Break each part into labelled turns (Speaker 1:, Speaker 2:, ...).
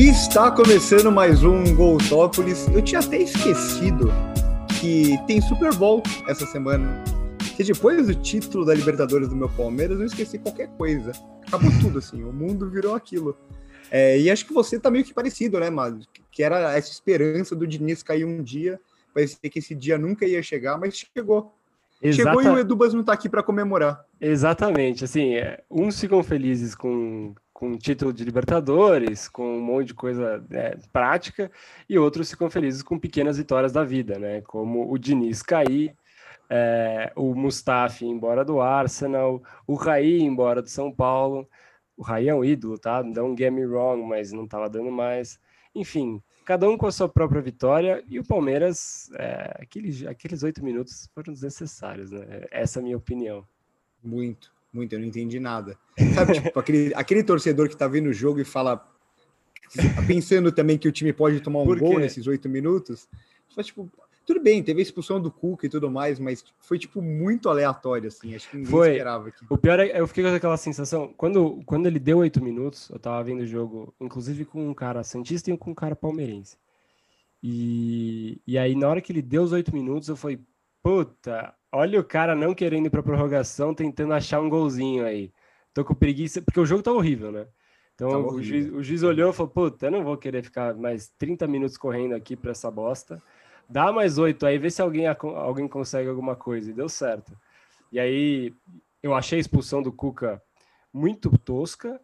Speaker 1: E está começando mais um Goltópolis. Eu tinha até esquecido que tem Super Bowl essa semana. Que depois do título da Libertadores do meu Palmeiras, eu esqueci qualquer coisa. Acabou tudo, assim. O mundo virou aquilo. É, e acho que você tá meio que parecido, né, Mas Que era essa esperança do Diniz cair um dia. Parecia que esse dia nunca ia chegar, mas chegou. Exata... Chegou e o Edubas não tá aqui para comemorar.
Speaker 2: Exatamente. Assim, é, uns ficam felizes com com título de Libertadores, com um monte de coisa é, prática, e outros ficam felizes com pequenas vitórias da vida, né? Como o Diniz cair, é, o Mustafi embora do Arsenal, o Raí embora do São Paulo. O Raí é um ídolo, tá? Don't get me wrong, mas não estava dando mais. Enfim, cada um com a sua própria vitória, e o Palmeiras, é, aqueles, aqueles oito minutos foram desnecessários, né? Essa é a minha opinião.
Speaker 1: Muito muito, eu não entendi nada. Sabe, tipo, aquele, aquele torcedor que tá vendo o jogo e fala, pensando também que o time pode tomar um gol nesses oito minutos, só tipo, tudo bem, teve a expulsão do Cuca e tudo mais, mas foi tipo muito aleatório, assim, acho que ninguém
Speaker 2: foi. esperava. O pior é eu fiquei com aquela sensação, quando, quando ele deu oito minutos, eu tava vendo o jogo, inclusive com um cara santista e com um cara palmeirense. E, e aí, na hora que ele deu os oito minutos, eu falei, puta, Olha o cara não querendo ir para prorrogação, tentando achar um golzinho aí. Tô com preguiça, porque o jogo tá horrível, né? Então tá o, juiz, o, juiz, olhou e falou: Puta, eu não vou querer ficar mais 30 minutos correndo aqui para essa bosta. Dá mais oito aí, vê se alguém, alguém consegue alguma coisa. E deu certo. E aí eu achei a expulsão do Cuca muito tosca.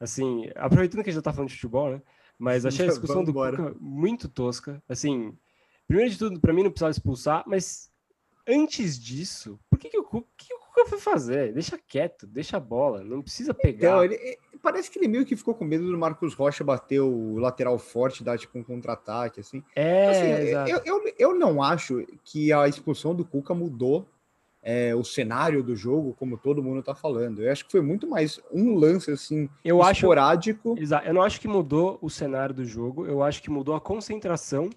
Speaker 2: Assim, aproveitando que a gente já tá falando de futebol, né? Mas achei a expulsão do Cuca muito tosca. Assim, primeiro de tudo, para mim não precisava expulsar, mas antes disso, por que, que, o, Cuca, que o Cuca foi fazer? Deixa quieto, deixa a bola, não precisa pegar. Então,
Speaker 1: ele, parece que ele meio que ficou com medo do Marcos Rocha bater o lateral forte, dar tipo um contra-ataque, assim.
Speaker 2: É,
Speaker 1: assim, eu, eu, eu, não acho que a expulsão do Cuca mudou é, o cenário do jogo, como todo mundo tá falando. Eu acho que foi muito mais um lance, assim,
Speaker 2: eu
Speaker 1: esporádico.
Speaker 2: Acho, exato, eu não acho que mudou o cenário do jogo, eu acho que mudou a concentração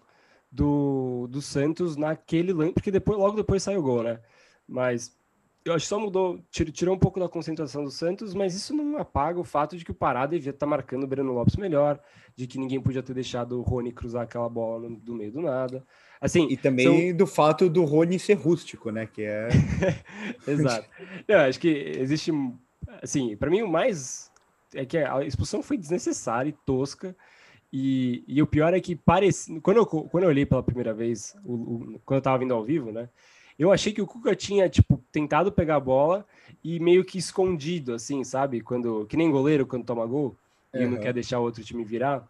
Speaker 2: do, do Santos naquele lance, porque depois, logo depois saiu o gol, né? Mas eu acho que só mudou, tirou um pouco da concentração do Santos, mas isso não apaga o fato de que o Pará devia estar tá marcando o Breno Lopes melhor, de que ninguém podia ter deixado o Rony cruzar aquela bola no, do meio do nada. Assim,
Speaker 1: e também são... do fato do Rony ser rústico, né? Que é.
Speaker 2: Exato. Eu acho que existe. Assim, para mim, o mais. É que a expulsão foi desnecessária e tosca. E, e o pior é que parece. Quando eu, quando eu olhei pela primeira vez, o, o, quando eu tava vindo ao vivo, né? Eu achei que o Cuca tinha, tipo, tentado pegar a bola e meio que escondido, assim, sabe? Quando. Que nem goleiro quando toma gol e uhum. não quer deixar o outro time virar.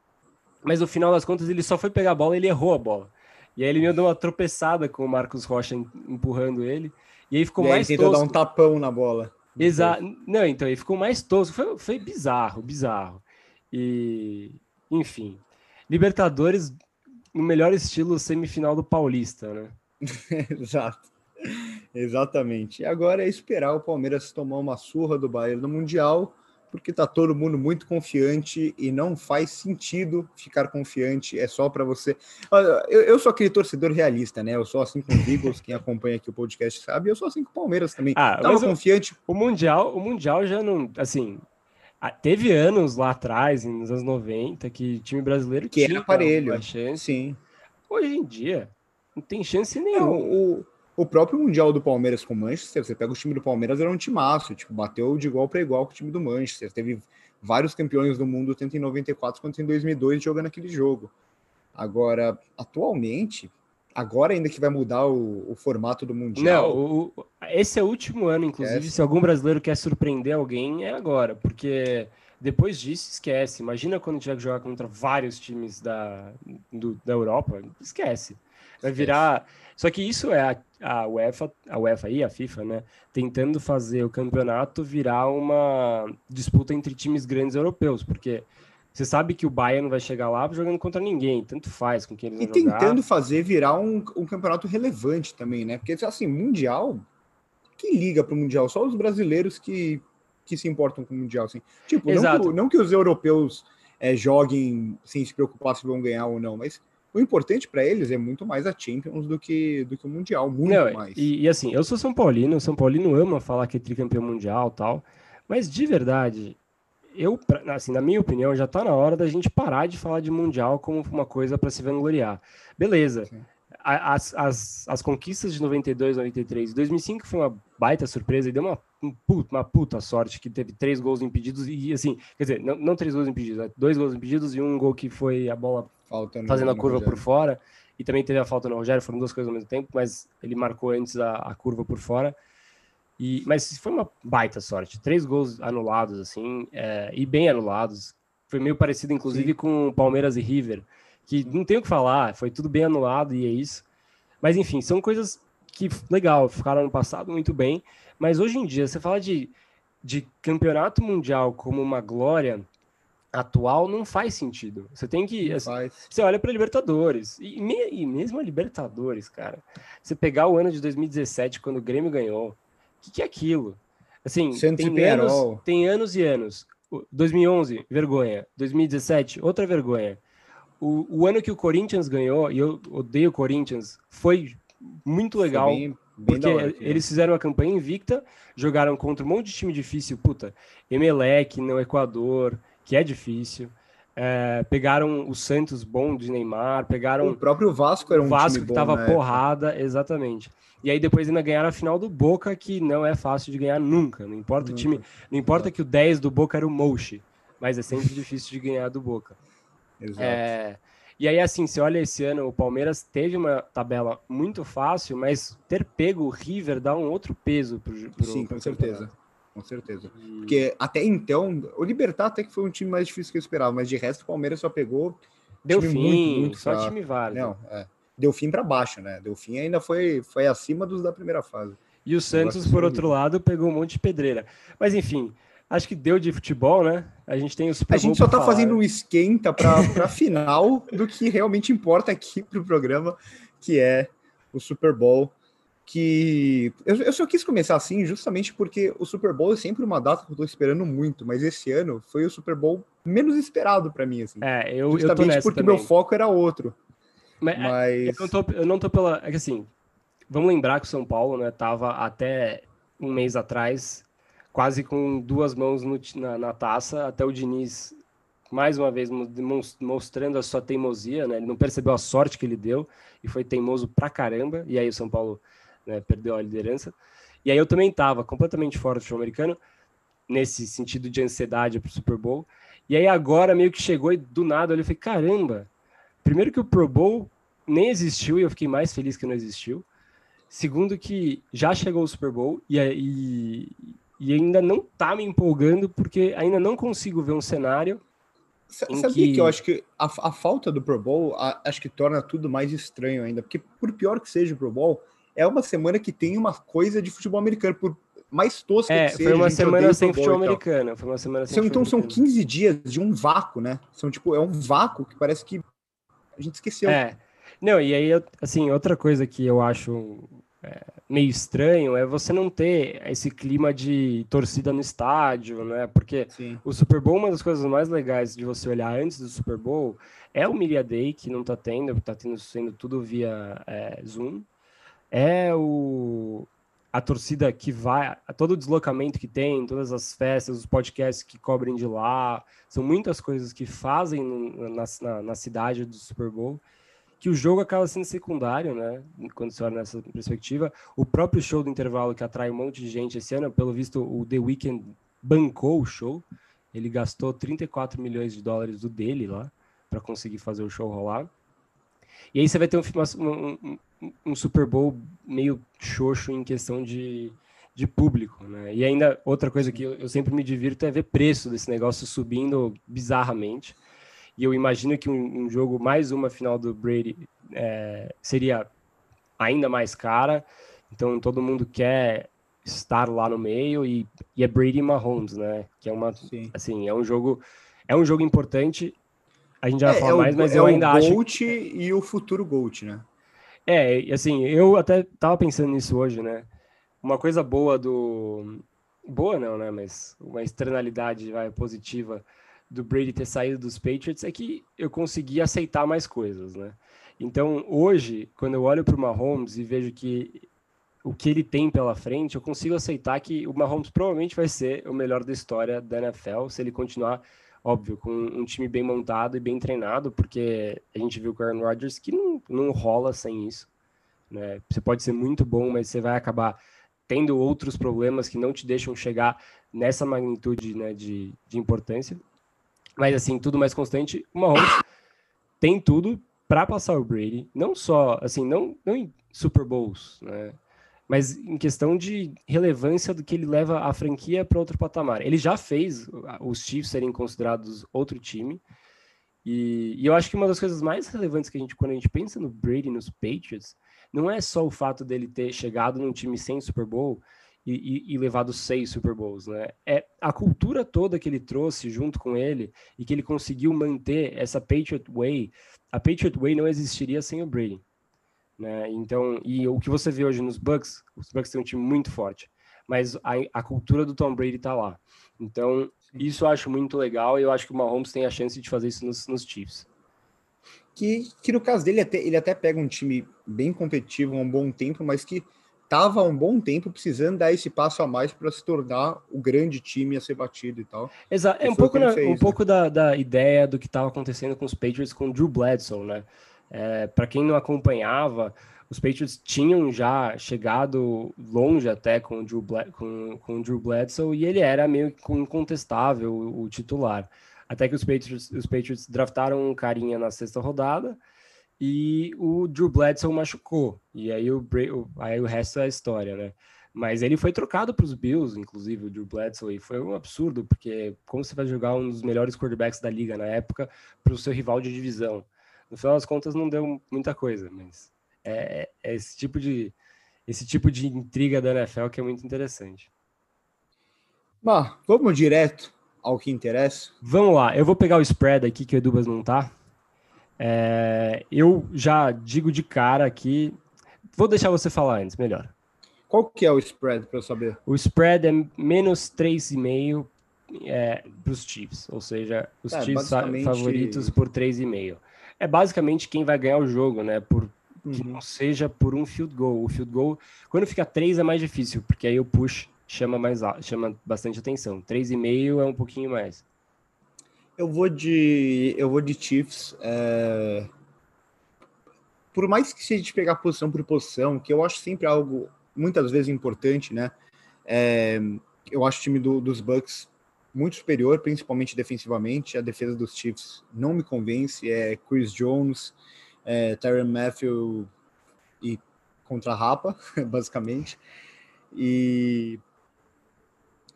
Speaker 2: Mas no final das contas, ele só foi pegar a bola e ele errou a bola. E aí ele me deu uma tropeçada com o Marcos Rocha empurrando ele. E aí ficou e mais
Speaker 1: aí tentou dar um tapão na bola.
Speaker 2: Exato. Não, então, aí ficou mais tosco. Foi, foi bizarro, bizarro. E, enfim, Libertadores no melhor estilo semifinal do Paulista, né?
Speaker 1: Exato. Exatamente. E agora é esperar o Palmeiras tomar uma surra do Bayern no Mundial, porque tá todo mundo muito confiante e não faz sentido ficar confiante, é só para você. Eu, eu, sou aquele torcedor realista, né? Eu sou assim com os Eagles, quem acompanha aqui o podcast sabe, eu sou assim com o Palmeiras também.
Speaker 2: Ah, Tava confiante. O, o Mundial, o Mundial já não, assim, teve anos lá atrás, nos anos 90, que time brasileiro
Speaker 1: que tinha era aparelho. chance. Sim.
Speaker 2: Hoje em dia, não tem chance nenhuma.
Speaker 1: o, o próprio Mundial do Palmeiras com o Manchester, você pega o time do Palmeiras, era um timaço, tipo, bateu de igual para igual com o time do Manchester. Teve vários campeões do mundo, tanto em 94 quanto em 2002, jogando aquele jogo. Agora, atualmente, agora ainda que vai mudar o, o formato do Mundial.
Speaker 2: Não, o, esse é o último ano, inclusive, é. se algum brasileiro quer surpreender alguém, é agora, porque depois disso, esquece. Imagina quando tiver que jogar contra vários times da, do, da Europa, esquece. Vai virar. Só que isso é a, a UEFA, a UEFA e a FIFA, né? Tentando fazer o campeonato virar uma disputa entre times grandes europeus, porque você sabe que o Bayern não vai chegar lá jogando contra ninguém, tanto faz com quem eles
Speaker 1: e vão jogar. E tentando fazer virar um, um campeonato relevante também, né? Porque, assim, Mundial, que liga para o Mundial? Só os brasileiros que, que se importam com o Mundial, assim. Tipo, não que, não que, os europeus é, joguem sem se preocupar se vão ganhar ou não, mas o importante para eles é muito mais a Champions do que, do que o Mundial, muito não, mais.
Speaker 2: E, e, assim, eu sou São Paulino, São Paulino ama falar que é tricampeão mundial tal, mas de verdade, eu, assim, na minha opinião, já está na hora da gente parar de falar de Mundial como uma coisa para se vangloriar. Beleza. As, as, as conquistas de 92, 93 2005 foi uma baita surpresa e deu uma, um puta, uma puta sorte que teve três gols impedidos e, assim, quer dizer, não, não três gols impedidos, né? dois gols impedidos e um gol que foi a bola fazendo a curva por fora e também teve a falta no Rogério, foram duas coisas ao mesmo tempo, mas ele marcou antes a, a curva por fora. E, mas foi uma baita sorte. Três gols anulados, assim, é, e bem anulados. Foi meio parecido, inclusive, Sim. com Palmeiras e River, que não tem o que falar, foi tudo bem anulado e é isso. Mas, enfim, são coisas que, legal, ficaram no passado muito bem. Mas hoje em dia, você fala de, de campeonato mundial como uma glória atual não faz sentido. Você tem que. Assim, você olha para Libertadores. E, e, mesmo a Libertadores, cara. Você pegar o ano de 2017, quando o Grêmio ganhou, o que, que é aquilo? Assim, tem anos, tem anos e anos. 2011, vergonha. 2017, outra vergonha. O, o, ano que o Corinthians ganhou, e eu odeio o Corinthians, foi muito legal. Foi bem, bem porque hora, eles fizeram a campanha invicta, jogaram contra um monte de time difícil. Puta, Emelec no Equador, que é difícil. É, pegaram o Santos bom de Neymar, pegaram.
Speaker 1: O próprio Vasco era um
Speaker 2: Vasco que tava porrada, exatamente. E aí depois ainda ganharam a final do Boca, que não é fácil de ganhar nunca. Não importa nunca. o time. Não importa que o 10 do Boca era o Moshi, mas é sempre difícil de ganhar do Boca. Exato. É, e aí, assim, você olha esse ano, o Palmeiras teve uma tabela muito fácil, mas ter pego o River dá um outro peso pro, pro
Speaker 1: Sim, com certeza. Com certeza. E... Porque até então, o Libertar até que foi um time mais difícil que eu esperava, mas de resto o Palmeiras só pegou.
Speaker 2: Deu fim, muito, muito só time válido.
Speaker 1: Não, é deu fim para baixo, né? Deu fim ainda foi, foi acima dos da primeira fase.
Speaker 2: E o Santos, por outro lado, pegou um monte de pedreira. Mas enfim, acho que deu de futebol, né? A gente tem o
Speaker 1: Super A gente só tá falar. fazendo um esquenta para a final do que realmente importa aqui pro programa, que é o Super Bowl. Que eu, eu só quis começar assim justamente porque o Super Bowl é sempre uma data que eu tô esperando muito, mas esse ano foi o Super Bowl menos esperado para mim, assim.
Speaker 2: É, eu, justamente eu
Speaker 1: porque também. meu foco era outro.
Speaker 2: Mas, é, Mas... Eu, não tô, eu não tô pela. É que assim, vamos lembrar que o São Paulo, né, tava até um mês atrás, quase com duas mãos no, na, na, taça, até o Diniz, mais uma vez, mostrando a sua teimosia, né? Ele não percebeu a sorte que ele deu e foi teimoso pra caramba, e aí o São Paulo né, perdeu a liderança. E aí eu também tava completamente fora do show americano, nesse sentido de ansiedade pro Super Bowl. E aí agora meio que chegou e do nada eu falei, caramba, Primeiro que o Pro Bowl nem existiu e eu fiquei mais feliz que não existiu. Segundo que já chegou o Super Bowl e, e, e ainda não tá me empolgando porque ainda não consigo ver um cenário
Speaker 1: Sabia que... que... eu acho que a, a falta do Pro Bowl a, acho que torna tudo mais estranho ainda, porque por pior que seja o Pro Bowl, é uma semana que tem uma coisa de futebol americano, por mais tosca
Speaker 2: é,
Speaker 1: que seja.
Speaker 2: Foi uma semana sem futebol americano, foi uma semana sem
Speaker 1: Então são 15 dias de um vácuo, né? São tipo, é um vácuo que parece que a gente esqueceu.
Speaker 2: É. Não, e aí, assim, outra coisa que eu acho é, meio estranho é você não ter esse clima de torcida no estádio, né? Porque Sim. o Super Bowl, uma das coisas mais legais de você olhar antes do Super Bowl é o Media Day, que não tá tendo, tá tendo sendo tudo via é, Zoom. É o, a torcida que vai, todo o deslocamento que tem, todas as festas, os podcasts que cobrem de lá, são muitas coisas que fazem na, na, na, cidade do Super Bowl, que o jogo acaba sendo secundário, né? Quando você olha nessa perspectiva. O próprio show do intervalo que atrai um monte de gente esse ano, pelo visto, o The Weeknd bancou o show. Ele gastou 34 milhões de dólares do dele lá para conseguir fazer o show rolar. E aí você vai ter um, um, um, um Super Bowl meio xoxo em questão de, de público, né? E ainda outra coisa que eu, eu, sempre me divirto é ver preço desse negócio subindo bizarramente. E eu imagino que um, um jogo, mais uma final do Brady, é, seria ainda mais cara. Então todo mundo quer estar lá no meio e, e é Brady e Mahomes, né? Que é uma, Sim. assim, é um jogo, é um jogo importante a gente já vai é, falar é mais, mas é eu ainda acho.
Speaker 1: É o Gold e o futuro Gold, né?
Speaker 2: É, assim, eu até tava pensando nisso hoje, né? Uma coisa boa do. Boa não, né? Mas uma externalidade vai, positiva do Brady ter saído dos Patriots é que eu consegui aceitar mais coisas, né? Então, hoje, quando eu olho para o Mahomes e vejo que o que ele tem pela frente, eu consigo aceitar que o Mahomes provavelmente vai ser o melhor da história da NFL se ele continuar, óbvio, com um time bem montado e bem treinado, porque a gente viu com o Aaron Rodgers que não, não rola sem isso. Né? Você pode ser muito bom, mas você vai acabar tendo outros problemas que não te deixam chegar nessa magnitude né, de, de importância. Mas assim, tudo mais constante, o Mahomes tem tudo para passar o Brady, não só, assim, não, não em Super Bowls, né? Mas em questão de relevância do que ele leva a franquia para outro patamar. Ele já fez os Chiefs serem considerados outro time. E, e, eu acho que uma das coisas mais relevantes que a gente, quando a gente pensa no Brady nos Patriots, não é só o fato dele ter chegado num time sem Super Bowl, e, e, e, levado seis Super Bowls, né? É a cultura toda que ele trouxe junto com ele e que ele conseguiu manter essa Patriot Way. A Patriot Way não existiria sem o Brady, né? Então, e o que você vê hoje nos Bucks, os Bucks têm um time muito forte, mas a, a cultura do Tom Brady tá lá. Então, isso eu acho muito legal e eu acho que o Mahomes tem a chance de fazer isso nos, nos Chiefs.
Speaker 1: Que, que no caso dele, até, ele até pega um time bem competitivo há um bom tempo, mas que estava há um bom tempo precisando dar esse passo a mais para se tornar o grande time a ser batido e tal.
Speaker 2: Exato. É um pouco, na, fez, um né? pouco da, da ideia do que estava acontecendo com os Patriots com o Drew Bledsoe, né? É, para quem não acompanhava, os Patriots tinham já chegado longe até com o Drew, com, com Drew Bledsoe e ele era meio incontestável o, o titular. Até que os Patriots, os Patriots draftaram um carinha na sexta rodada e o Drew Bledsoe machucou. E aí o, aí o resto é história, né? Mas ele foi trocado para os Bills, inclusive, o Drew Bledsoe, e foi um absurdo, porque como você vai jogar um dos melhores quarterbacks da liga na época para o seu rival de divisão? No final das contas, não deu muita coisa, mas é, é esse tipo de esse tipo de intriga da NFL que é muito interessante.
Speaker 1: Bah, vamos direto ao que interessa.
Speaker 2: Vamos lá, eu vou pegar o spread aqui que o Edubas não tá. É, eu já digo de cara aqui. Vou deixar você falar antes, melhor.
Speaker 1: Qual que é o spread para eu saber?
Speaker 2: O spread é menos 3,5 é, para os Chiefs, ou seja, os é, Chiefs favoritos por 3,5. É basicamente quem vai ganhar o jogo, né? Por que uhum. não seja por um field goal. O field goal, quando fica 3 é mais difícil, porque aí o push chama mais chama bastante atenção. 3,5 é um pouquinho mais.
Speaker 1: Eu vou de. Eu vou de Chiefs. É... Por mais que seja de pegar posição por posição, que eu acho sempre algo muitas vezes importante, né? É... Eu acho o time do, dos Bucks muito superior, principalmente defensivamente. A defesa dos Chiefs não me convence. É Chris Jones, é, Tyron Matthew e contra Rapa, basicamente. E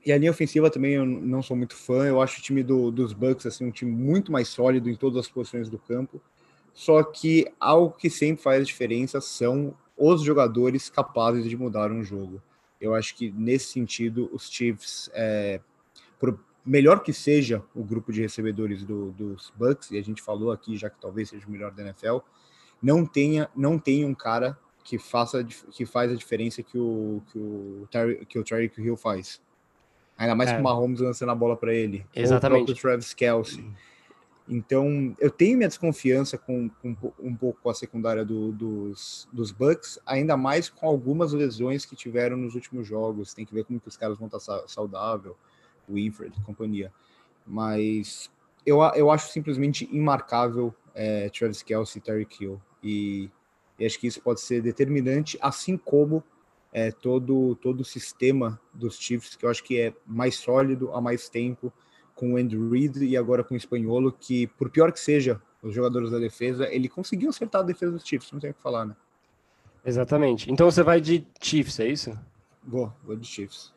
Speaker 1: e a linha ofensiva também eu não sou muito fã. Eu acho o time do, dos Bucks assim, um time muito mais sólido em todas as posições do campo. Só que algo que sempre faz diferença são os jogadores capazes de mudar um jogo. Eu acho que nesse sentido os Chiefs, é, por melhor que seja o grupo de recebedores do, dos Bucks, e a gente falou aqui já que talvez seja o melhor da NFL, não tenha não tem um cara que faça que faz a diferença que o que o Terry, que o Tyreek Hill faz. Ainda mais é. com o Mahomes lançando a bola para ele.
Speaker 2: Exatamente.
Speaker 1: Ou o Travis Kelsey. Então, eu tenho minha desconfiança com, com um pouco com a secundária do, dos, dos Bucks, ainda mais com algumas lesões que tiveram nos últimos jogos. Tem que ver como que os caras vão estar saudável, o Infred, companhia. Mas eu, eu acho simplesmente imarcável é, Travis Kelsey e Terry Kill. E, e acho que isso pode ser determinante, assim como é, todo, todo o sistema dos Chiefs, que eu acho que é mais sólido há mais tempo, com o Andrew Reid e agora com o Espanholo, que por pior que seja os jogadores da defesa, ele conseguiu acertar a defesa dos Chiefs, não tem o que falar, né?
Speaker 2: Exatamente. Então você vai de Chiefs, é isso?
Speaker 1: Vou, vou de Chiefs.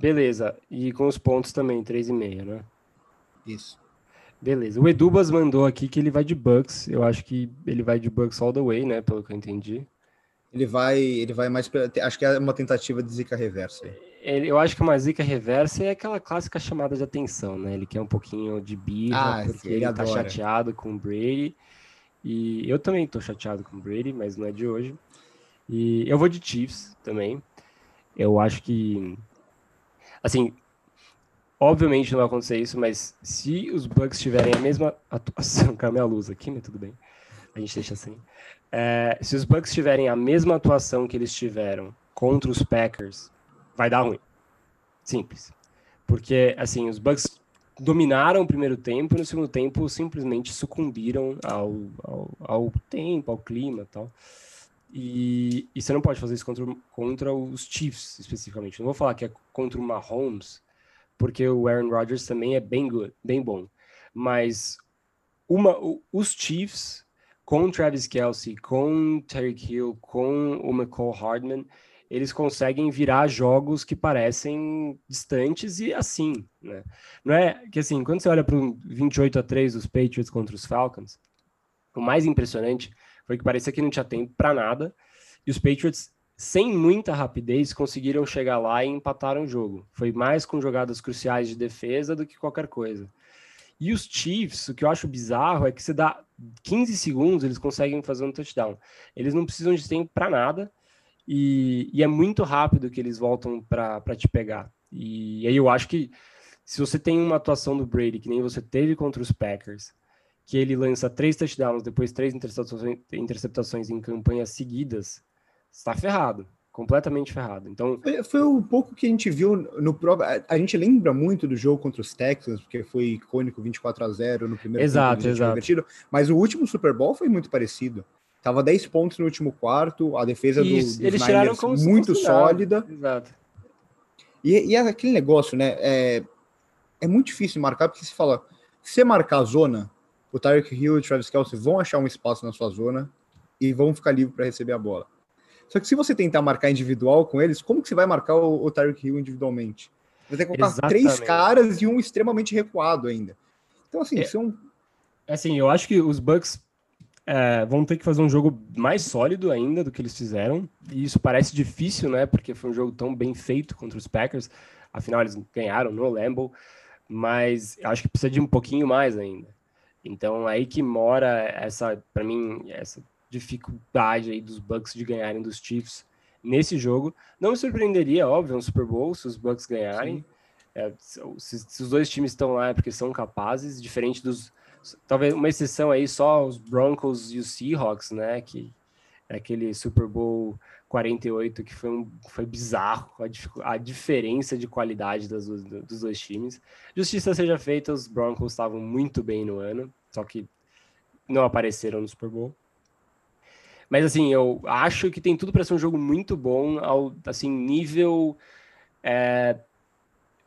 Speaker 2: Beleza. E com os pontos também, 3,5, né?
Speaker 1: Isso.
Speaker 2: Beleza. O Edubas mandou aqui que ele vai de Bucks. Eu acho que ele vai de Bucks all the way, né? Pelo que eu entendi.
Speaker 1: Ele vai, ele vai mais. Acho que é uma tentativa de zica reversa.
Speaker 2: Ele, eu acho que uma zica reversa é aquela clássica chamada de atenção, né? Ele quer um pouquinho de birra, ah, porque ele, ele tá chateado com o Brady. E eu também tô chateado com o Brady, mas não é de hoje. E eu vou de Chiefs também. Eu acho que. Assim, obviamente não vai acontecer isso, mas se os Bucks tiverem a mesma atuação. Caiu minha luz aqui, mas tudo bem. A gente deixa assim. É, se os Bucks tiverem a mesma atuação que eles tiveram contra os Packers, vai dar ruim. Simples. Porque, assim, os Bucks dominaram o primeiro tempo e no segundo tempo simplesmente sucumbiram ao, ao, ao tempo, ao clima tal. E, e, você não pode fazer isso contra, contra os Chiefs, especificamente. Não vou falar que é contra o Mahomes, porque o Aaron Rodgers também é bem, good, bem bom. Mas uma, os Chiefs, com Travis Kelsey, com Terry Hill, com o McCall Hardman, eles conseguem virar jogos que parecem distantes e assim, né? Não é que assim, quando você olha para um 28 a 3 dos Patriots contra os Falcons, o mais impressionante foi que parecia que não tinha tempo para nada e os Patriots sem muita rapidez conseguiram chegar lá e empataram o jogo. Foi mais com jogadas cruciais de defesa do que qualquer coisa. E os Chiefs, o que eu acho bizarro é que você dá 15 segundos, eles conseguem fazer um touchdown. Eles não precisam de tempo para nada e, e, é muito rápido que eles voltam para te pegar. E, e aí eu acho que se você tem uma atuação do Brady, que nem você teve contra os Packers, que ele lança três touchdowns, depois três interceptações, interceptações em campanhas seguidas, está ferrado, completamente ferrado. Então
Speaker 1: foi, foi um pouco que a gente viu no próprio. A gente lembra muito do jogo contra os Texans, porque foi icônico 24 a 0 no primeiro
Speaker 2: exato, exato.
Speaker 1: mas o último Super Bowl foi muito parecido. Tava 10 pontos no último quarto, a defesa do,
Speaker 2: eles Niners
Speaker 1: muito sólida.
Speaker 2: Exato.
Speaker 1: E, e é aquele negócio, né? É, é muito difícil marcar, porque se fala, se você marcar a zona, o Tyreek Hill e o Travis Kelsey vão achar um espaço na sua zona e vão ficar livres para receber a bola. Só que se você tentar marcar individual com eles, como que você vai marcar o, o Tyreek Hill individualmente? Você tem que colocar Exatamente. três caras e um extremamente recuado ainda. Então, assim,
Speaker 2: é,
Speaker 1: são.
Speaker 2: Assim, eu acho que os Bucks é, vão ter que fazer um jogo mais sólido ainda do que eles fizeram. E isso parece difícil, né? Porque foi um jogo tão bem feito contra os Packers. Afinal, eles ganharam no Lambeau. Mas acho que precisa de um pouquinho mais ainda. Então, aí que mora essa, para mim, essa dificuldade aí dos Bucks de ganharem dos Chiefs nesse jogo. Não me surpreenderia, óbvio, um Super Bowl se os Bucks ganharem. É, se, se, os dois times estão lá é porque são capazes, diferente dos talvez uma exceção aí só os Broncos e os Seahawks, né? Que aquele Super Bowl 48 que foi, um, foi bizarro a, a diferença de qualidade das, dos dois times. Justiça seja feita, os Broncos estavam muito bem no ano, só que não apareceram no Super Bowl. Mas assim, eu acho que tem tudo para ser um jogo muito bom, ao assim nível é,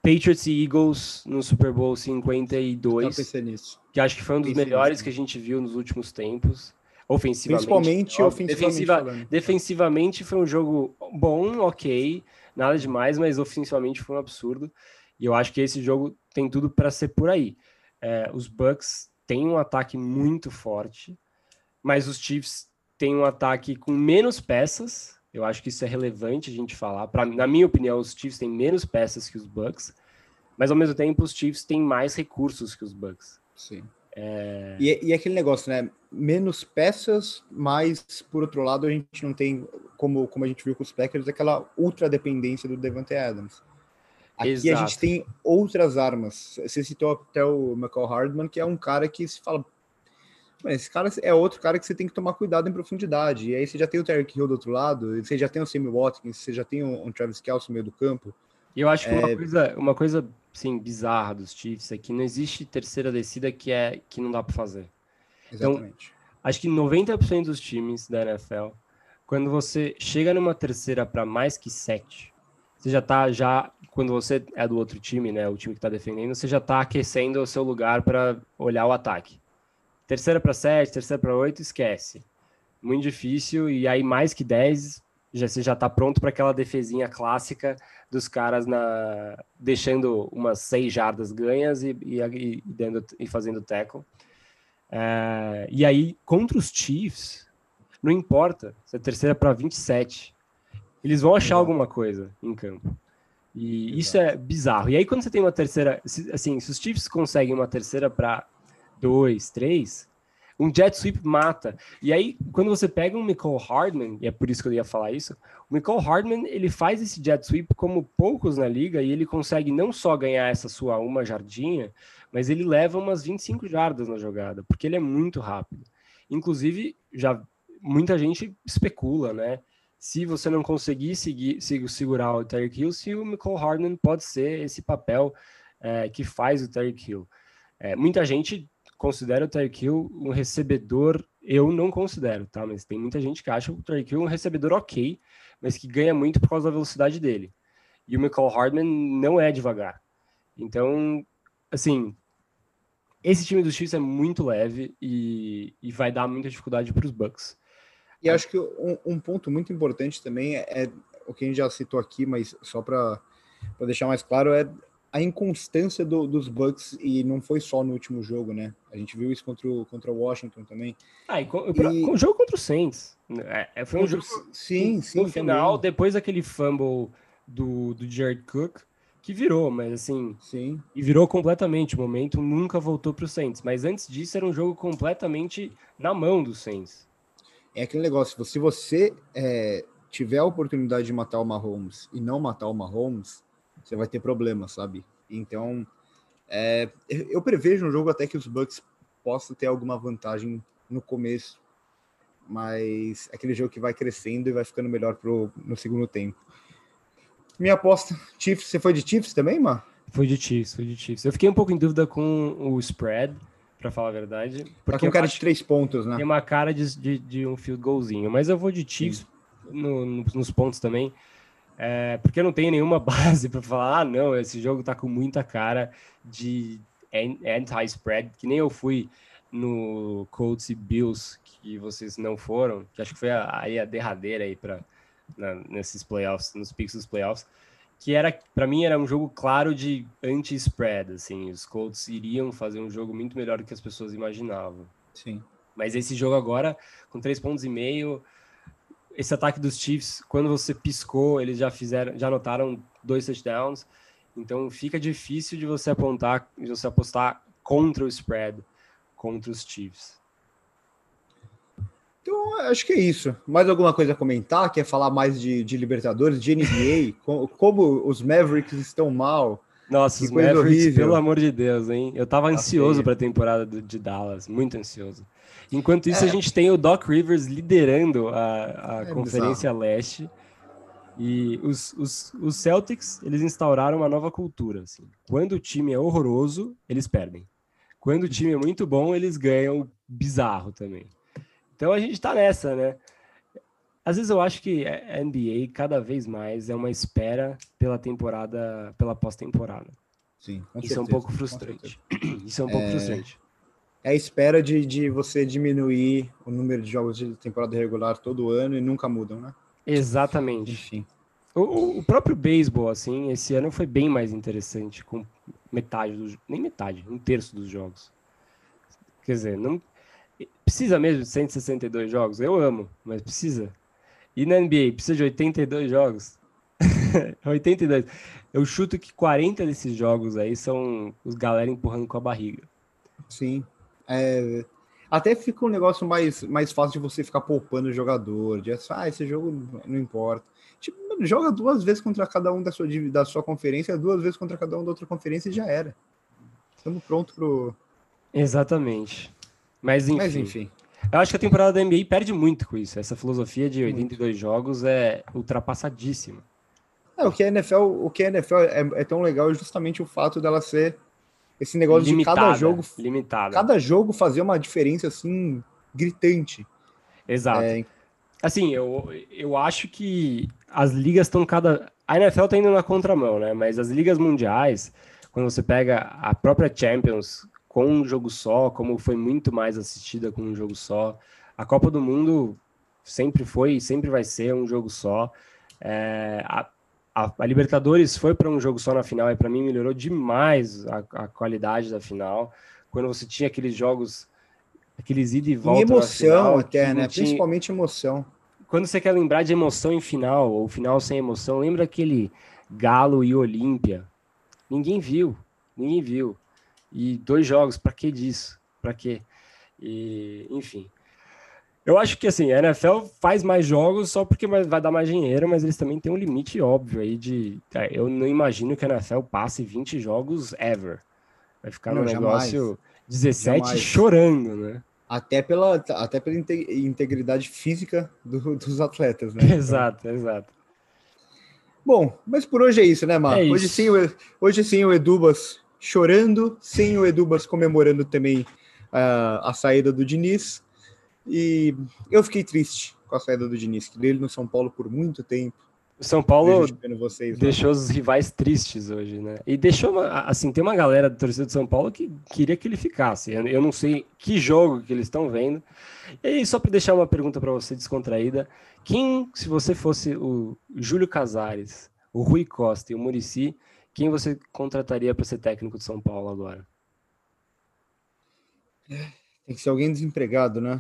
Speaker 2: Patriots e Eagles no Super Bowl 52. Eu
Speaker 1: pensei nisso.
Speaker 2: Que acho que foi um dos pensei melhores nisso. que a gente viu nos últimos tempos. Ofensivamente.
Speaker 1: Principalmente ó, ofensivamente. Defensiva,
Speaker 2: defensivamente foi um jogo bom, ok. Nada demais, mas ofensivamente foi um absurdo. E eu acho que esse jogo tem tudo para ser por aí. É, os Bucks têm um ataque muito forte, mas os Chiefs têm um ataque com menos peças eu acho que isso é relevante a gente falar. Pra, na minha opinião, os Chiefs têm menos peças que os Bucks, mas ao mesmo tempo os Chiefs têm mais recursos que os Bucks.
Speaker 1: Sim. É... E, e aquele negócio, né? Menos peças, mas por outro lado a gente não tem, como, como a gente viu com os Packers, aquela ultra dependência do Devante Adams. Aqui Exato. a gente tem outras armas. Você citou até o McCall Hardman, que é um cara que se fala, esse cara é outro cara que você tem que tomar cuidado em profundidade. E aí você já tem o Terry Hill do outro lado, você já tem o Sammy Watkins, você já tem um, Travis Kelce no meio do campo.
Speaker 2: E eu acho que é... uma coisa, uma coisa assim, bizarra dos Chiefs é que não existe terceira descida que é que não dá para fazer. Então, Exatamente. Então, acho que 90% dos times da NFL, quando você chega numa terceira para mais que sete, você já tá já quando você é do outro time, né, o time que tá defendendo, você já tá aquecendo o seu lugar para olhar o ataque. Terceira para sete, terceira para oito, esquece. Muito difícil. E aí, mais que dez, já, você já está pronto para aquela defesinha clássica dos caras na deixando umas seis jardas ganhas e, e, e, dando, e fazendo tackle. É, e aí, contra os Chiefs, não importa se é terceira para 27, eles vão achar alguma coisa em campo. E Exato. isso é bizarro. E aí, quando você tem uma terceira, assim, se os Chiefs conseguem uma terceira para dois, três, um jet sweep mata. E aí, quando você pega um Nicole Hardman, e é por isso que eu ia falar isso, o Nicole Hardman, ele faz esse jet sweep como poucos na liga, e ele consegue não só ganhar essa sua uma jardinha, mas ele leva umas 25 jardas na jogada, porque ele é muito rápido. Inclusive, já muita gente especula, né? se você não conseguir seguir, segurar o Terry Hill, se o Michael Hardman pode ser esse papel é, que faz o Terry Hill. É, muita gente considera o Terry Hill um recebedor, eu não considero, tá? Mas tem muita gente que acha o Terry Hill um recebedor ok, mas que ganha muito por causa da velocidade dele. E o Michael Hardman não é devagar. Então, assim, esse time dos Chiefs é muito leve e, e vai dar muita dificuldade para os Bucks.
Speaker 1: E acho que um, um, ponto muito importante também é, é, o que a gente já citou aqui, mas só para deixar mais claro, é a inconstância do, dos Bucks, e não foi só no último jogo, né? A gente viu isso contra o, contra o Washington também.
Speaker 2: Ah, e e... o jogo contra o Saints. É, é foi um jogo.
Speaker 1: Sim, sim.
Speaker 2: No final, também. depois daquele fumble do, do Jared Cook, que virou, mas assim.
Speaker 1: Sim.
Speaker 2: E virou completamente. O momento nunca voltou para o Saints. Mas antes disso, era um jogo completamente na mão do Saints.
Speaker 1: É aquele negócio, se você é, tiver a oportunidade de matar o Mahomes e não matar o Mahomes, você vai ter problema, sabe? Então, é, eu prevejo um jogo até que os Bucks possam ter alguma vantagem no começo, mas é aquele jogo que vai crescendo e vai ficando melhor pro, no segundo tempo. Minha aposta, Chiefs, você foi de Chiefs também, Mar?
Speaker 2: Foi de Chiefs, foi de Chiefs. Eu fiquei um pouco em dúvida com o spread, para falar a verdade.
Speaker 1: Porque tá com cara de três pontos, né?
Speaker 2: Tem uma cara de, de, de, um field goalzinho, mas eu vou de Chiefs no, no, nos pontos também. É, porque eu não tenho nenhuma base para falar, ah, não, esse jogo tá com muita cara de anti-spread, que nem eu fui no Colts e Bills, que vocês não foram, que acho que foi a, aí a derradeira aí para nesses playoffs, nos picks dos playoffs, que era para mim era um jogo claro de anti-spread, assim, os Colts iriam fazer um jogo muito melhor do que as pessoas imaginavam.
Speaker 1: Sim.
Speaker 2: Mas esse jogo agora, com três pontos e meio, esse ataque dos Chiefs, quando você piscou, eles já fizeram, já anotaram dois touchdowns. Então fica difícil de você apontar, de você apostar contra o spread, contra os Chiefs.
Speaker 1: Então, acho que é isso. Mais alguma coisa a comentar? Quer falar mais de, de Libertadores, de NBA? como, como, os Mavericks estão mal?
Speaker 2: Nossa, os Mavericks, horrível. pelo amor de Deus, hein? Eu tava tá ansioso para a temporada de Dallas, muito ansioso. Enquanto isso, é. a gente tem o Doc Rivers liderando a, a é Conferência bizarro. Leste. E os, os, os Celtics, eles instauraram uma nova cultura. Assim. Quando o time é horroroso, eles perdem. Quando o time é muito bom, eles ganham bizarro também. Então a gente tá nessa, né? Às vezes eu acho que a NBA cada vez mais é uma espera pela temporada, pela pós-temporada.
Speaker 1: Sim.
Speaker 2: Isso certeza, é um pouco frustrante. Isso é um pouco é... frustrante
Speaker 1: é a espera de, de você diminuir o número de jogos de temporada regular todo ano e nunca mudam, né?
Speaker 2: Exatamente. Enfim. O, o próprio beisebol, assim, esse ano foi bem mais interessante, com metade dos. Nem metade, um terço dos jogos. Quer dizer, não. Precisa mesmo de 162 jogos? Eu amo, mas precisa. E na NBA, precisa de 82 jogos? 82. Eu chuto que 40 desses jogos aí são os galera empurrando com a barriga.
Speaker 1: Sim. É, até fica um negócio mais, mais fácil de você ficar poupando o jogador, de ah, esse jogo não importa. Tipo, joga duas vezes contra cada um da sua, da sua conferência, duas vezes contra cada um da outra conferência e já era. Estamos prontos pro.
Speaker 2: Exatamente. Mas enfim.
Speaker 1: Mas, enfim.
Speaker 2: Eu acho que a temporada da NBA perde muito com isso. Essa filosofia de 82 muito. jogos é ultrapassadíssima.
Speaker 1: É, o que a NFL, o que a NFL é, é, tão legal é justamente o fato dela ser esse negócio limitada, de cada jogo.
Speaker 2: Limitada.
Speaker 1: Cada jogo fazer uma diferença assim gritante.
Speaker 2: Exato. É... Assim, eu, eu acho que as ligas estão cada. A NFL tá indo na contramão, né? Mas as ligas mundiais, quando você pega a própria Champions com um jogo só, como foi muito mais assistida com um jogo só, a Copa do Mundo sempre foi e sempre vai ser um jogo só. É, a, a, a Libertadores foi para um jogo só na final e para mim melhorou demais a, a, qualidade da final. Quando você tinha aqueles jogos, aqueles ida e volta. E
Speaker 1: emoção final, até, né? Tinha... Principalmente emoção.
Speaker 2: Quando você quer lembrar de emoção em final, ou final sem emoção, lembra aquele Galo e Olímpia? Ninguém viu, ninguém viu. E dois jogos, para que disso? Para quê? E, enfim. Eu acho que assim, a NFL faz mais jogos só porque vai dar mais dinheiro, mas eles também têm um limite óbvio aí de. É, eu não imagino que a NFL passe 20 jogos ever. Vai ficar um negócio jamais. 17 jamais. chorando, né?
Speaker 1: Até pela, até pela integridade física do, dos atletas, né?
Speaker 2: Exato, exato.
Speaker 1: Bom, mas por hoje é isso, né, Mar? É hoje, sim, hoje sim o Edubas chorando, sem o Edubas comemorando também uh, a saída do Diniz. E eu fiquei triste com a saída do Diniz, que dele no São Paulo por muito tempo.
Speaker 2: O São Paulo vocês, deixou os rivais tristes hoje, né? E deixou, assim, tem uma galera da torcida de São Paulo que queria que ele ficasse. Eu não sei que jogo que eles estão vendo. E aí, só para deixar uma pergunta para você descontraída, quem, se você fosse o Júlio Casares, o Rui Costa e o Murici, quem você contrataria para ser técnico de São Paulo agora?
Speaker 1: Tem que ser alguém desempregado, né?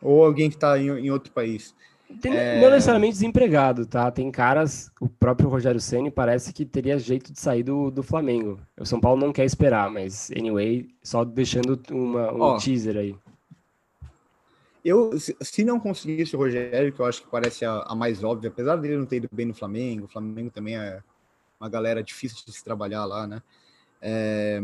Speaker 1: Ou alguém que está em, em, outro país.
Speaker 2: Tem, é... Não necessariamente desempregado, tá? Tem caras, o próprio Rogério Ceni parece que teria jeito de sair do, do Flamengo. O São Paulo não quer esperar, mas anyway, só deixando uma, um Ó, teaser aí.
Speaker 1: Eu, se não conseguisse o Rogério, que eu acho que parece a, a, mais óbvia, apesar dele não ter ido bem no Flamengo, o Flamengo também é uma galera difícil de se trabalhar lá, né? É,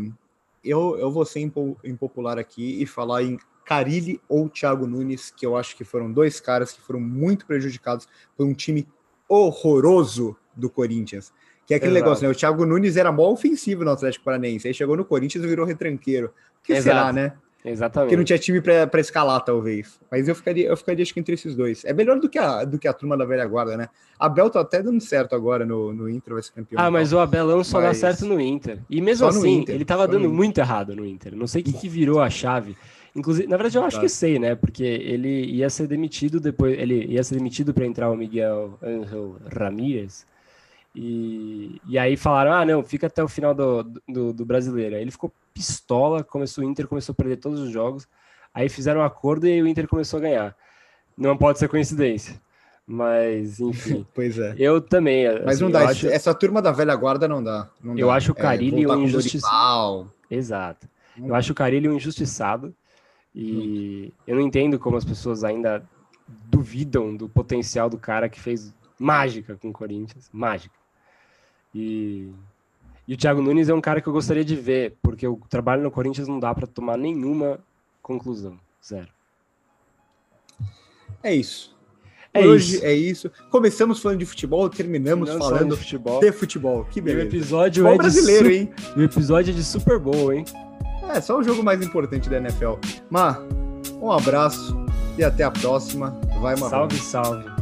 Speaker 1: eu, eu vou ser impopular aqui e falar em Carilli ou Thiago Nunes, que eu acho que foram dois caras que foram muito prejudicados por um time horroroso do Corinthians. Que é aquele Exato. negócio, né? O Thiago Nunes era mó ofensivo no Atlético Paranaense, aí chegou no Corinthians e virou retranqueiro. O que Exato. será, né?
Speaker 2: Exatamente.
Speaker 1: Porque não tinha time para escalar, talvez. Mas eu ficaria, eu ficaria acho que entre esses dois. É melhor do que a, do que a turma da velha guarda, né? Abel tá até dando certo agora no, no Inter, vai ser campeão.
Speaker 2: Ah, mas o Abelão só mas... dá certo no Inter. E mesmo assim, Inter, ele tava dando muito errado no Inter. Não sei o que, que virou a chave. Inclusive, na verdade, eu acho que sei, né? Porque ele ia ser demitido depois. Ele ia ser demitido para entrar o Miguel Angel Ramírez. E, e aí falaram: ah, não, fica até o final do, do, do brasileiro. Aí ele ficou pistola, começou o Inter, começou a perder todos os jogos. Aí fizeram um acordo e o Inter começou a ganhar. Não pode ser coincidência. Mas, enfim.
Speaker 1: pois é.
Speaker 2: Eu também.
Speaker 1: Mas assim, não dá. Acho... Essa turma da velha guarda não dá. Não
Speaker 2: eu
Speaker 1: dá.
Speaker 2: acho o Carilli é, um injustiçado. Exato. Eu acho o Carilli um injustiçado. E hum. eu não entendo como as pessoas ainda duvidam do potencial do cara que fez mágica com o Corinthians. Mágica. E e o Thiago Nunes é um cara que eu gostaria de ver, porque o trabalho no Corinthians não dá para tomar nenhuma conclusão. Zero.
Speaker 1: É isso. É Hoje isso. é isso. Começamos falando de futebol, terminamos falando de futebol. de futebol. Que beleza.
Speaker 2: E o episódio é
Speaker 1: brasileiro, de hein?
Speaker 2: o episódio é de Super Bowl, hein?
Speaker 1: É, só o jogo mais importante da NFL. Mar, um abraço e até a próxima. Vai, Marrom.
Speaker 2: Salve, salve.